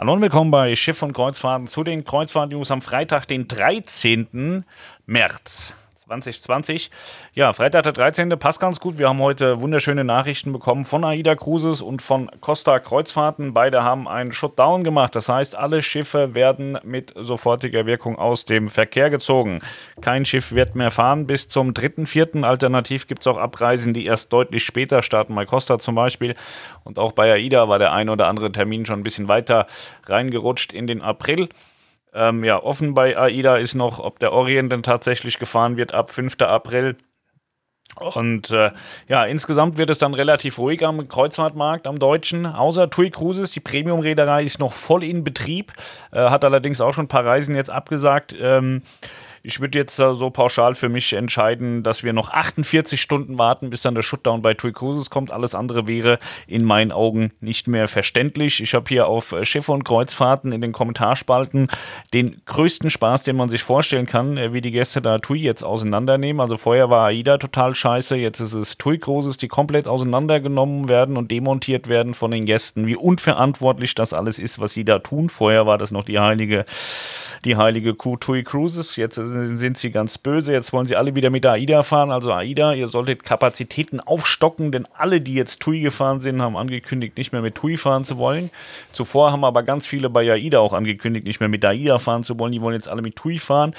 Hallo und willkommen bei Schiff und Kreuzfahrten zu den Kreuzfahrt-News am Freitag, den 13. März. 2020. Ja, Freitag der 13. passt ganz gut. Wir haben heute wunderschöne Nachrichten bekommen von AIDA Cruises und von Costa Kreuzfahrten. Beide haben einen Shutdown gemacht. Das heißt, alle Schiffe werden mit sofortiger Wirkung aus dem Verkehr gezogen. Kein Schiff wird mehr fahren bis zum 3.4. Alternativ gibt es auch Abreisen, die erst deutlich später starten. Bei Costa zum Beispiel. Und auch bei AIDA war der ein oder andere Termin schon ein bisschen weiter reingerutscht in den April. Ähm, ja, offen bei AIDA ist noch, ob der Orient denn tatsächlich gefahren wird ab 5. April. Und äh, ja, insgesamt wird es dann relativ ruhig am Kreuzfahrtmarkt, am Deutschen. Außer TUI Cruises, die Premium-Reederei ist noch voll in Betrieb, äh, hat allerdings auch schon ein paar Reisen jetzt abgesagt. Ähm, ich würde jetzt so pauschal für mich entscheiden, dass wir noch 48 Stunden warten, bis dann der Shutdown bei TUI Cruises kommt. Alles andere wäre in meinen Augen nicht mehr verständlich. Ich habe hier auf äh, Schiffe und Kreuzfahrten in den Kommentarspalten den größten Spaß, den man sich vorstellen kann, äh, wie die Gäste da TUI jetzt auseinandernehmen. Also vorher war AIDA total scheiße, jetzt ist es TUI Cruises, die komplett auseinandergenommen werden und demontiert werden von den Gästen. Wie unverantwortlich das alles ist, was sie da tun. Vorher war das noch die heilige die heilige Kuh TUI Cruises. Jetzt sind sie ganz böse. Jetzt wollen sie alle wieder mit AIDA fahren. Also AIDA, ihr solltet Kapazitäten aufstocken, denn alle, die jetzt TUI gefahren sind, haben angekündigt, nicht mehr mit TUI fahren zu wollen. Zuvor haben aber ganz viele bei AIDA auch angekündigt, nicht mehr mit AIDA fahren zu wollen. Die wollen jetzt alle mit TUI fahren.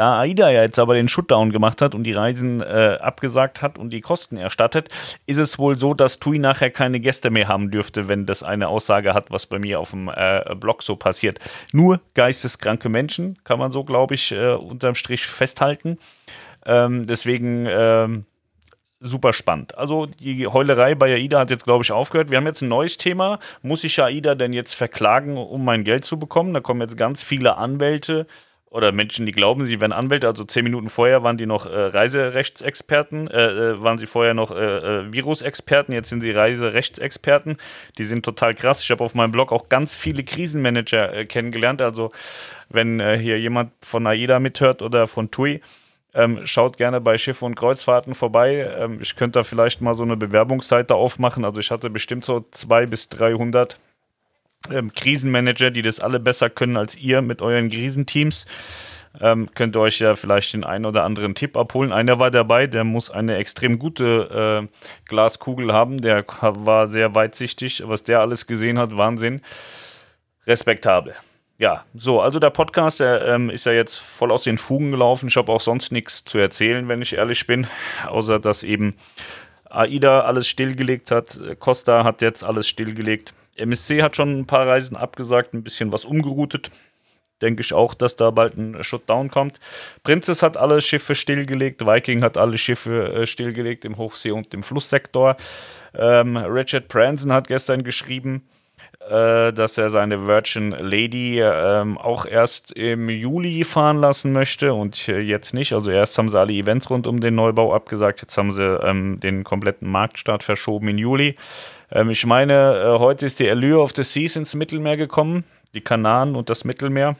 Da AIDA ja jetzt aber den Shutdown gemacht hat und die Reisen äh, abgesagt hat und die Kosten erstattet, ist es wohl so, dass TUI nachher keine Gäste mehr haben dürfte, wenn das eine Aussage hat, was bei mir auf dem äh, Blog so passiert. Nur geisteskranke Menschen, kann man so, glaube ich, äh, unterm Strich festhalten. Ähm, deswegen ähm, super spannend. Also die Heulerei bei AIDA hat jetzt, glaube ich, aufgehört. Wir haben jetzt ein neues Thema. Muss ich AIDA denn jetzt verklagen, um mein Geld zu bekommen? Da kommen jetzt ganz viele Anwälte oder Menschen, die glauben, sie wären Anwälte. Also zehn Minuten vorher waren die noch äh, Reiserechtsexperten, äh, äh, waren sie vorher noch äh, äh, Virusexperten, jetzt sind sie Reiserechtsexperten. Die sind total krass. Ich habe auf meinem Blog auch ganz viele Krisenmanager äh, kennengelernt. Also wenn hier jemand von AIDA mithört oder von TUI, ähm, schaut gerne bei Schiffe und Kreuzfahrten vorbei. Ähm, ich könnte da vielleicht mal so eine Bewerbungsseite aufmachen. Also ich hatte bestimmt so zwei bis 300 ähm, Krisenmanager, die das alle besser können als ihr mit euren Krisenteams. Ähm, könnt ihr euch ja vielleicht den einen oder anderen Tipp abholen. Einer war dabei, der muss eine extrem gute äh, Glaskugel haben. Der war sehr weitsichtig. Was der alles gesehen hat, Wahnsinn. Respektabel. Ja, so, also der Podcast, der ähm, ist ja jetzt voll aus den Fugen gelaufen. Ich habe auch sonst nichts zu erzählen, wenn ich ehrlich bin, außer dass eben AIDA alles stillgelegt hat. Costa hat jetzt alles stillgelegt. MSC hat schon ein paar Reisen abgesagt, ein bisschen was umgeroutet. Denke ich auch, dass da bald ein Shutdown kommt. Princess hat alle Schiffe stillgelegt, Viking hat alle Schiffe äh, stillgelegt im Hochsee- und im Flusssektor. Ähm, Richard Branson hat gestern geschrieben, äh, dass er seine Virgin Lady ähm, auch erst im Juli fahren lassen möchte und äh, jetzt nicht. Also erst haben sie alle Events rund um den Neubau abgesagt, jetzt haben sie ähm, den kompletten Marktstart verschoben in Juli. Ähm, ich meine, äh, heute ist die Allure of the Seas ins Mittelmeer gekommen, die Kanaren und das Mittelmeer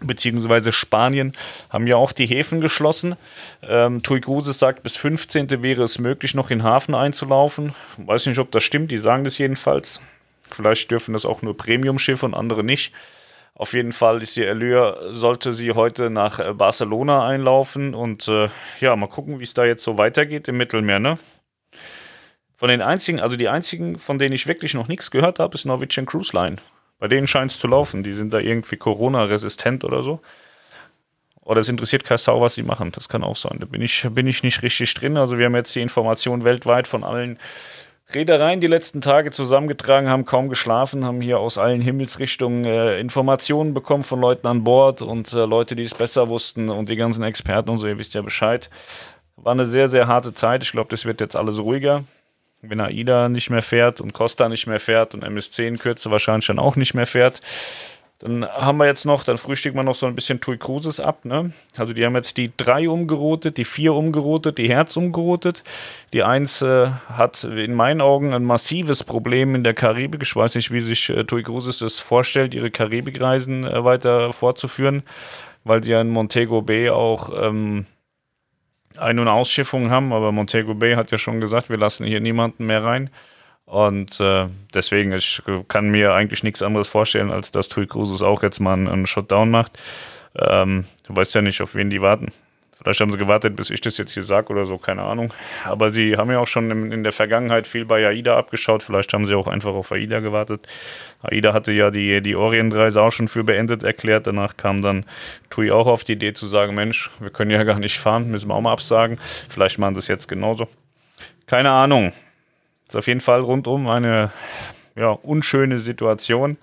beziehungsweise Spanien haben ja auch die Häfen geschlossen. Ähm, Tui Cruises sagt, bis 15. wäre es möglich, noch in Hafen einzulaufen. Weiß nicht, ob das stimmt, die sagen das jedenfalls. Vielleicht dürfen das auch nur Premium-Schiffe und andere nicht. Auf jeden Fall ist die Allure, sollte sie heute nach äh, Barcelona einlaufen und äh, ja, mal gucken, wie es da jetzt so weitergeht im Mittelmeer, ne? Von den einzigen, also die einzigen, von denen ich wirklich noch nichts gehört habe, ist Norwegian Cruise Line. Bei denen scheint es zu laufen. Die sind da irgendwie Corona-resistent oder so. Oder es interessiert kein Sau, was sie machen. Das kann auch sein. Da bin ich, bin ich nicht richtig drin. Also wir haben jetzt die Informationen weltweit von allen Reedereien die letzten Tage zusammengetragen, haben kaum geschlafen, haben hier aus allen Himmelsrichtungen äh, Informationen bekommen von Leuten an Bord und äh, Leute, die es besser wussten und die ganzen Experten und so, ihr wisst ja Bescheid. War eine sehr, sehr harte Zeit. Ich glaube, das wird jetzt alles ruhiger wenn AIDA nicht mehr fährt und Costa nicht mehr fährt und MSC in Kürze wahrscheinlich dann auch nicht mehr fährt. Dann haben wir jetzt noch, dann frühstücken wir noch so ein bisschen TUI Cruises ab. Ne? Also die haben jetzt die 3 umgerotet, die 4 umgerotet, die Herz umgerotet. Die 1 äh, hat in meinen Augen ein massives Problem in der Karibik. Ich weiß nicht, wie sich äh, TUI Cruises das vorstellt, ihre Karibikreisen äh, weiter fortzuführen, weil sie ja in Montego Bay auch ähm, ein- und Ausschiffungen haben, aber Montego Bay hat ja schon gesagt, wir lassen hier niemanden mehr rein. Und äh, deswegen, ich kann mir eigentlich nichts anderes vorstellen, als dass Tui Cruises auch jetzt mal einen, einen Shutdown macht. Ähm, du weißt ja nicht, auf wen die warten. Vielleicht haben sie gewartet, bis ich das jetzt hier sage oder so, keine Ahnung. Aber sie haben ja auch schon in, in, der Vergangenheit viel bei AIDA abgeschaut. Vielleicht haben sie auch einfach auf AIDA gewartet. AIDA hatte ja die, die Orientreise auch schon für beendet erklärt. Danach kam dann TUI auch auf die Idee zu sagen, Mensch, wir können ja gar nicht fahren, müssen wir auch mal absagen. Vielleicht machen sie es jetzt genauso. Keine Ahnung. Ist auf jeden Fall rundum eine ja, unschöne Situation.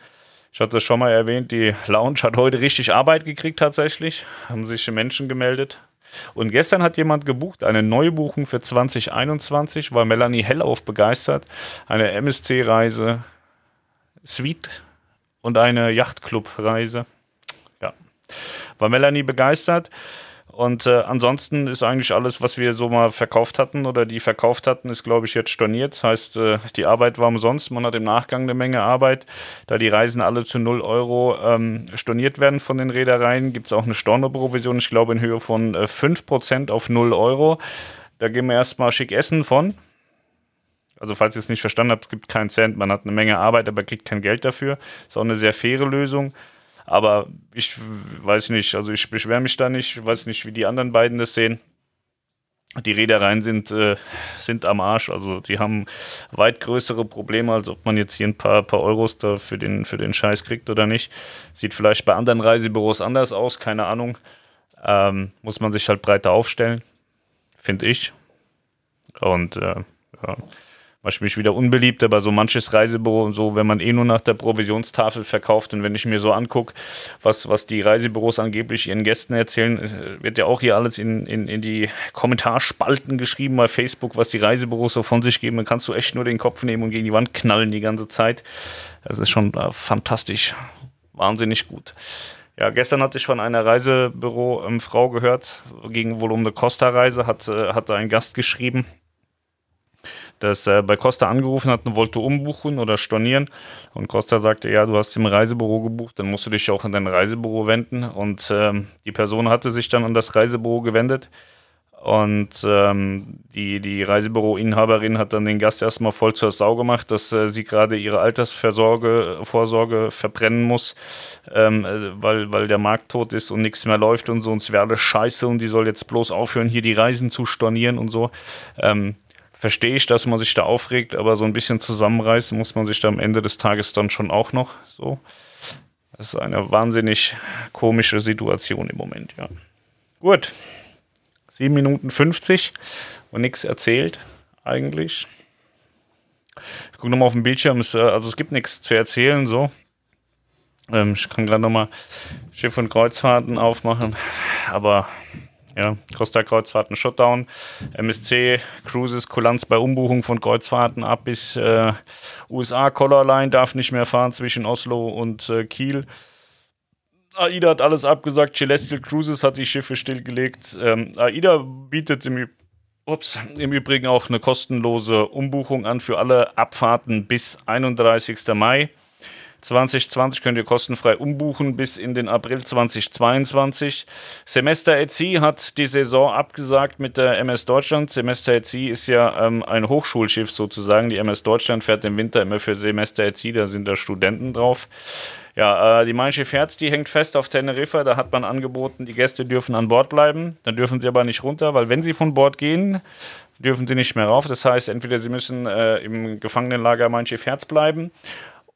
Ich hatte es schon mal erwähnt, die Lounge hat heute richtig Arbeit gekriegt tatsächlich. Haben sich Menschen gemeldet, und gestern hat jemand gebucht, eine Neubuchung für 2021, war Melanie Hellauf begeistert. Eine MSC-Reise, Suite und eine Yachtclub-Reise. Ja, war Melanie begeistert. Und äh, ansonsten ist eigentlich alles, was wir so mal verkauft hatten oder die verkauft hatten, ist, glaube ich, jetzt storniert. Das heißt, äh, die Arbeit war umsonst. Man hat im Nachgang eine Menge Arbeit. Da die Reisen alle zu 0 Euro ähm, storniert werden von den Reedereien, gibt es auch eine Stornoprovision, ich glaube, in Höhe von äh, 5% auf 0 Euro. Da gehen wir erstmal schick essen von. Also, falls ihr es nicht verstanden habt, es gibt keinen Cent. Man hat eine Menge Arbeit, aber kriegt kein Geld dafür. Ist auch eine sehr faire Lösung. Aber ich weiß nicht, also ich beschwere mich da nicht, ich weiß nicht, wie die anderen beiden das sehen. Die Reedereien sind, äh, sind am Arsch, also die haben weit größere Probleme, als ob man jetzt hier ein paar, paar Euros da für den, für den Scheiß kriegt oder nicht. Sieht vielleicht bei anderen Reisebüros anders aus, keine Ahnung. Ähm, muss man sich halt breiter aufstellen, finde ich. Und äh, ja mache mich wieder unbeliebt, aber so manches Reisebüro und so, wenn man eh nur nach der Provisionstafel verkauft und wenn ich mir so angucke, was, was die Reisebüros angeblich ihren Gästen erzählen, wird ja auch hier alles in, in, in die Kommentarspalten geschrieben bei Facebook, was die Reisebüros so von sich geben. Dann kannst du echt nur den Kopf nehmen und gegen die Wand knallen die ganze Zeit. Das ist schon äh, fantastisch. Wahnsinnig gut. Ja, gestern hatte ich von einer Reisebüro-Frau ähm, gehört, ging wohl um eine Costa-Reise, hat, äh, hat ein Gast geschrieben, dass er bei Costa angerufen hat und wollte umbuchen oder stornieren. Und Costa sagte, ja, du hast im Reisebüro gebucht, dann musst du dich auch an dein Reisebüro wenden. Und ähm, die Person hatte sich dann an das Reisebüro gewendet. Und ähm, die, die Reisebüroinhaberin hat dann den Gast erstmal voll zur Sau gemacht, dass äh, sie gerade ihre Altersvorsorge Vorsorge verbrennen muss, ähm, äh, weil, weil der Markt tot ist und nichts mehr läuft und so. Und es wäre alles scheiße und die soll jetzt bloß aufhören, hier die Reisen zu stornieren und so. Ähm, verstehe ich, dass man sich da aufregt, aber so ein bisschen zusammenreißen muss man sich da am Ende des Tages dann schon auch noch so. Das ist eine wahnsinnig komische Situation im Moment, ja. Gut. 7 Minuten 50 und nichts erzählt, eigentlich. Ich gucke nochmal auf den Bildschirm, äh, also es gibt nichts zu erzählen, so. Ähm, ich kann gerade nochmal Schiff und Kreuzfahrten aufmachen, aber ja, Costa-Kreuzfahrten Shutdown, MSC Cruises Kulanz bei Umbuchung von Kreuzfahrten ab bis äh, USA Color Line darf nicht mehr fahren zwischen Oslo und äh, Kiel. AIDA hat alles abgesagt, Celestial Cruises hat die Schiffe stillgelegt. Ähm, AIDA bietet im, ups, im Übrigen auch eine kostenlose Umbuchung an für alle Abfahrten bis 31. Mai. 2020 könnt ihr kostenfrei umbuchen bis in den April 2022. Semester ETSI hat die Saison abgesagt mit der MS Deutschland. Semester ETSI ist ja ähm, ein Hochschulschiff sozusagen. Die MS Deutschland fährt im Winter immer für Semester ETSI, da sind da Studenten drauf. Ja, äh, die Mein Schiff Herz, die hängt fest auf Teneriffa. Da hat man angeboten, die Gäste dürfen an Bord bleiben. Dann dürfen sie aber nicht runter, weil wenn sie von Bord gehen, dürfen sie nicht mehr rauf. Das heißt, entweder sie müssen äh, im Gefangenenlager Mein Schiff Herz bleiben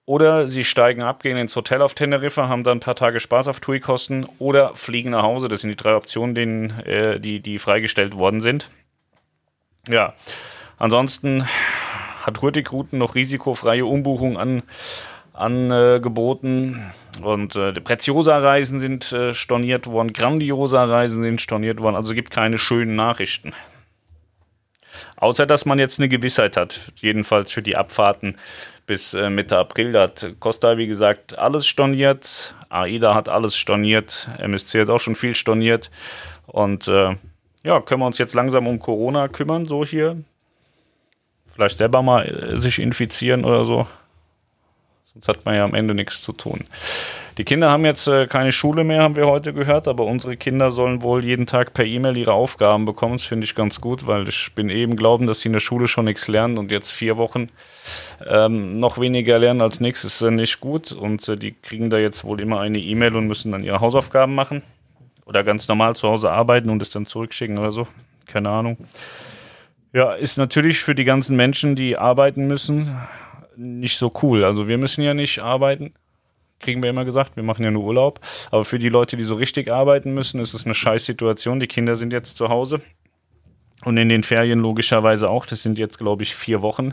oder sie steigen ab, gehen ins Hotel auf Teneriffa, haben dann ein paar Tage Spaß auf TUI-Kosten oder fliegen nach Hause. Das sind die drei Optionen, denen, äh, die, die freigestellt worden sind. Ja, ansonsten hat Hurtigruten noch risikofreie Umbuchungen an, angeboten. Und äh, Preziosa-Reisen sind äh, storniert worden, Grandiosa-Reisen sind storniert worden. Also gibt keine schönen Nachrichten. Außer dass man jetzt eine Gewissheit hat, jedenfalls für die Abfahrten bis äh, Mitte April. Da hat Costa, wie gesagt, alles storniert. AIDA hat alles storniert. MSC hat auch schon viel storniert. Und äh, ja, können wir uns jetzt langsam um Corona kümmern, so hier. Vielleicht selber mal äh, sich infizieren oder so. Sonst hat man ja am Ende nichts zu tun. Die Kinder haben jetzt äh, keine Schule mehr, haben wir heute gehört, aber unsere Kinder sollen wohl jeden Tag per E-Mail ihre Aufgaben bekommen. Das finde ich ganz gut, weil ich bin eben glauben, dass sie in der Schule schon nichts lernen und jetzt vier Wochen ähm, noch weniger lernen als nächstes ist äh, nicht gut. Und äh, die kriegen da jetzt wohl immer eine E-Mail und müssen dann ihre Hausaufgaben machen oder ganz normal zu Hause arbeiten und es dann zurückschicken oder so. Keine Ahnung. Ja, ist natürlich für die ganzen Menschen, die arbeiten müssen, nicht so cool. Also wir müssen ja nicht arbeiten, kriegen wir immer gesagt, wir machen ja nur Urlaub. Aber für die Leute, die so richtig arbeiten müssen, ist es eine scheiß Situation. Die Kinder sind jetzt zu Hause. Und in den Ferien logischerweise auch. Das sind jetzt, glaube ich, vier Wochen.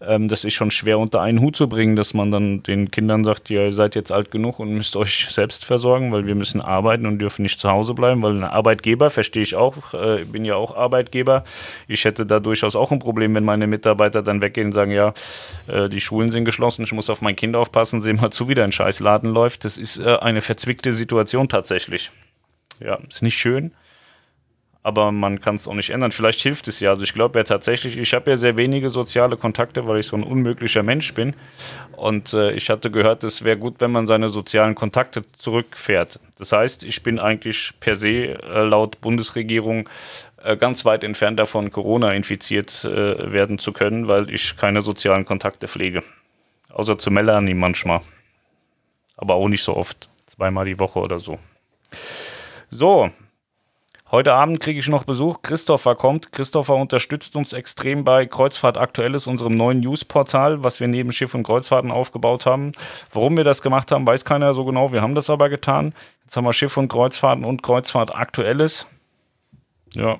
Ähm, das ist schon schwer unter einen Hut zu bringen, dass man dann den Kindern sagt, ihr seid jetzt alt genug und müsst euch selbst versorgen, weil wir müssen arbeiten und dürfen nicht zu Hause bleiben, weil ein Arbeitgeber, verstehe ich auch, äh, bin ja auch Arbeitgeber. Ich hätte da durchaus auch ein Problem, wenn meine Mitarbeiter dann weggehen und sagen, ja, äh, die Schulen sind geschlossen, ich muss auf mein Kind aufpassen, sehen mal zu, wie ein Scheißladen läuft. Das ist äh, eine verzwickte Situation tatsächlich. Ja, ist nicht schön aber man kann es auch nicht ändern. Vielleicht hilft es ja. Also ich glaube ja tatsächlich, ich habe ja sehr wenige soziale Kontakte, weil ich so ein unmöglicher Mensch bin. Und äh, ich hatte gehört, es wäre gut, wenn man seine sozialen Kontakte zurückfährt. Das heißt, ich bin eigentlich per se äh, laut Bundesregierung äh, ganz weit entfernt davon, Corona infiziert äh, werden zu können, weil ich keine sozialen Kontakte pflege. Außer zu Melanie manchmal. Aber auch nicht so oft. Zweimal die Woche oder so. So, Heute Abend kriege ich noch Besuch. Christopher kommt. Christopher unterstützt uns extrem bei Kreuzfahrt Aktuelles, unserem neuen Newsportal, was wir neben Schiff und Kreuzfahrten aufgebaut haben. Warum wir das gemacht haben, weiß keiner so genau. Wir haben das aber getan. Jetzt haben wir Schiff und Kreuzfahrten und Kreuzfahrt Aktuelles. Ja.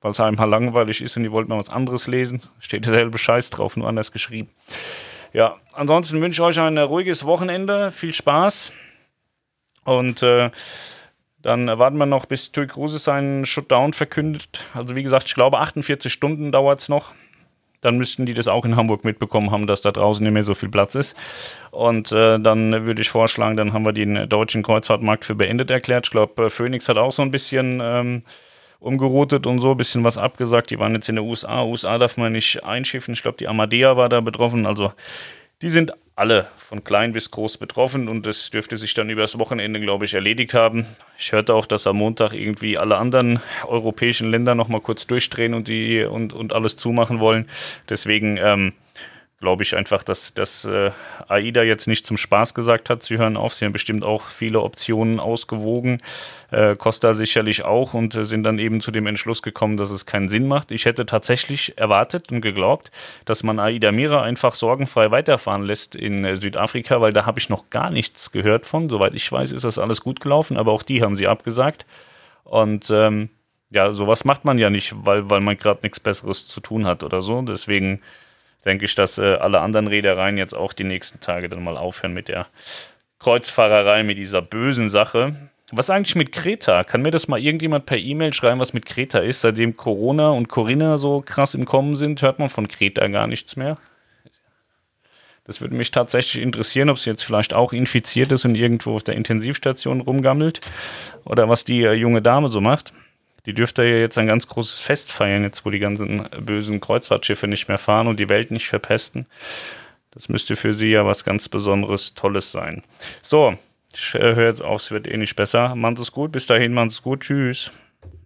Weil es einem mal langweilig ist und die wollten mal was anderes lesen. Steht derselbe Scheiß drauf, nur anders geschrieben. Ja, ansonsten wünsche ich euch ein ruhiges Wochenende. Viel Spaß. Und äh, dann warten wir noch, bis Tui Kruse seinen Shutdown verkündet. Also wie gesagt, ich glaube 48 Stunden dauert es noch. Dann müssten die das auch in Hamburg mitbekommen haben, dass da draußen nicht mehr so viel Platz ist. Und äh, dann würde ich vorschlagen, dann haben wir den deutschen Kreuzfahrtmarkt für beendet erklärt. Ich glaube, äh, Phoenix hat auch so ein bisschen ähm, umgeroutet und so, ein bisschen was abgesagt. Die waren jetzt in den USA. USA darf man nicht einschiffen. Ich glaube, die Amadea war da betroffen. Also die sind alle von klein bis groß betroffen und das dürfte sich dann übers Wochenende, glaube ich, erledigt haben. Ich hörte auch, dass am Montag irgendwie alle anderen europäischen Länder nochmal kurz durchdrehen und, die, und, und alles zumachen wollen. Deswegen ähm, glaube ich einfach, dass, dass äh, AIDA jetzt nicht zum Spaß gesagt hat, sie hören auf. Sie haben bestimmt auch viele Optionen ausgewogen. Äh, Costa sicherlich auch und äh, sind dann eben zu dem Entschluss gekommen, dass es keinen Sinn macht. Ich hätte tatsächlich erwartet und geglaubt, dass man AIDA Mira einfach sorgenfrei weiterfahren lässt in äh, Südafrika, weil da habe ich noch gar nichts gehört von. Soweit ich weiß, ist das alles gut gelaufen, aber auch die haben sie abgesagt. Und ähm, ja, sowas macht man ja nicht, weil, weil man gerade nichts Besseres zu tun hat oder so. Deswegen denke ich, dass äh, alle anderen Reedereien jetzt auch die nächsten Tage dann mal aufhören mit der Kreuzfahrerei, mit dieser bösen Sache. Was eigentlich mit Kreta? Kann mir das mal irgendjemand per E-Mail schreiben, was mit Kreta ist? Seitdem Corona und Corinna so krass im Kommen sind, hört man von Kreta gar nichts mehr. Das würde mich tatsächlich interessieren, ob sie jetzt vielleicht auch infiziert ist und irgendwo auf der Intensivstation rumgammelt oder was die äh, junge Dame so macht. Die dürfte ja jetzt ein ganz großes Fest feiern, jetzt wo die ganzen bösen Kreuzfahrtschiffe nicht mehr fahren und die Welt nicht verpesten. Das müsste für sie ja was ganz Besonderes, Tolles sein. So, ich äh, höre jetzt auf, es wird eh nicht besser. Macht es gut, bis dahin, macht es gut, tschüss.